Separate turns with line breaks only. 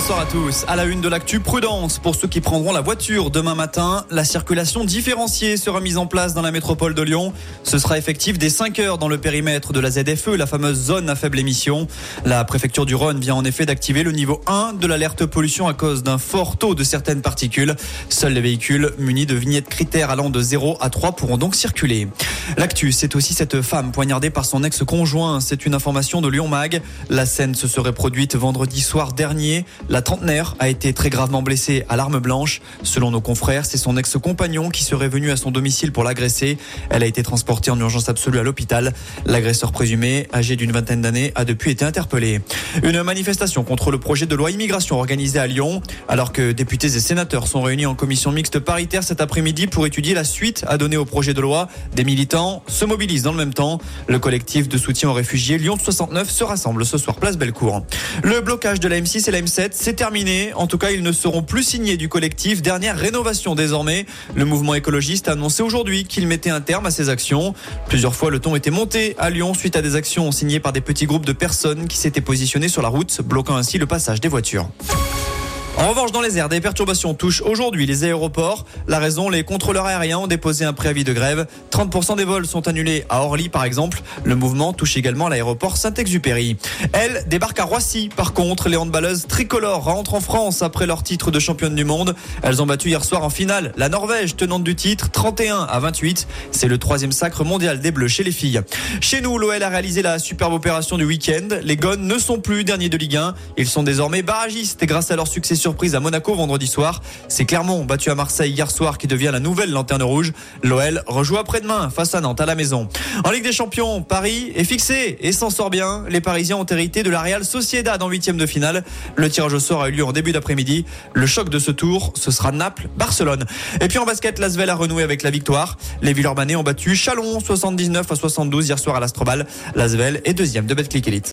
Bonsoir à tous. À la une de l'actu, prudence pour ceux qui prendront la voiture demain matin. La circulation différenciée sera mise en place dans la métropole de Lyon. Ce sera effectif dès 5 heures dans le périmètre de la ZFE, la fameuse zone à faible émission. La préfecture du Rhône vient en effet d'activer le niveau 1 de l'alerte pollution à cause d'un fort taux de certaines particules. Seuls les véhicules munis de vignettes critères allant de 0 à 3 pourront donc circuler. L'actu, c'est aussi cette femme poignardée par son ex-conjoint. C'est une information de Lyon Mag. La scène se serait produite vendredi soir dernier. La trentenaire a été très gravement blessée à l'arme blanche. Selon nos confrères, c'est son ex-compagnon qui serait venu à son domicile pour l'agresser. Elle a été transportée en urgence absolue à l'hôpital. L'agresseur présumé, âgé d'une vingtaine d'années, a depuis été interpellé. Une manifestation contre le projet de loi immigration organisée à Lyon, alors que députés et sénateurs sont réunis en commission mixte paritaire cet après-midi pour étudier la suite à donner au projet de loi. Des militants se mobilisent dans le même temps. Le collectif de soutien aux réfugiés Lyon 69 se rassemble ce soir place Bellecour. Le blocage de la M6 et la M7 c'est terminé. En tout cas, ils ne seront plus signés du collectif. Dernière rénovation désormais. Le mouvement écologiste a annoncé aujourd'hui qu'il mettait un terme à ses actions. Plusieurs fois, le ton était monté à Lyon suite à des actions signées par des petits groupes de personnes qui s'étaient positionnés sur la route, bloquant ainsi le passage des voitures. En revanche, dans les airs, des perturbations touchent aujourd'hui les aéroports. La raison, les contrôleurs aériens ont déposé un préavis de grève. 30% des vols sont annulés à Orly, par exemple. Le mouvement touche également l'aéroport Saint-Exupéry. Elle débarque à Roissy. Par contre, les handballeuses tricolores rentrent en France après leur titre de championne du monde. Elles ont battu hier soir en finale la Norvège, tenante du titre, 31 à 28. C'est le troisième sacre mondial des Bleus chez les filles. Chez nous, l'OL a réalisé la superbe opération du week-end. Les Gones ne sont plus derniers de Ligue 1. Ils sont désormais barragistes grâce à leur succès surprise à Monaco vendredi soir. C'est Clermont battu à Marseille hier soir qui devient la nouvelle lanterne rouge. L'OL rejoue après-demain face à Nantes à la maison. En Ligue des Champions, Paris est fixé et s'en sort bien. Les Parisiens ont hérité de la Real Sociedad en huitième de finale. Le tirage au sort a eu lieu en début d'après-midi. Le choc de ce tour, ce sera Naples-Barcelone. Et puis en basket, Lasvel a renoué avec la victoire. Les Villeurbanais ont battu Chalon 79 à 72 hier soir à l'Astrobal. Lasvel est deuxième de Betclic Elite.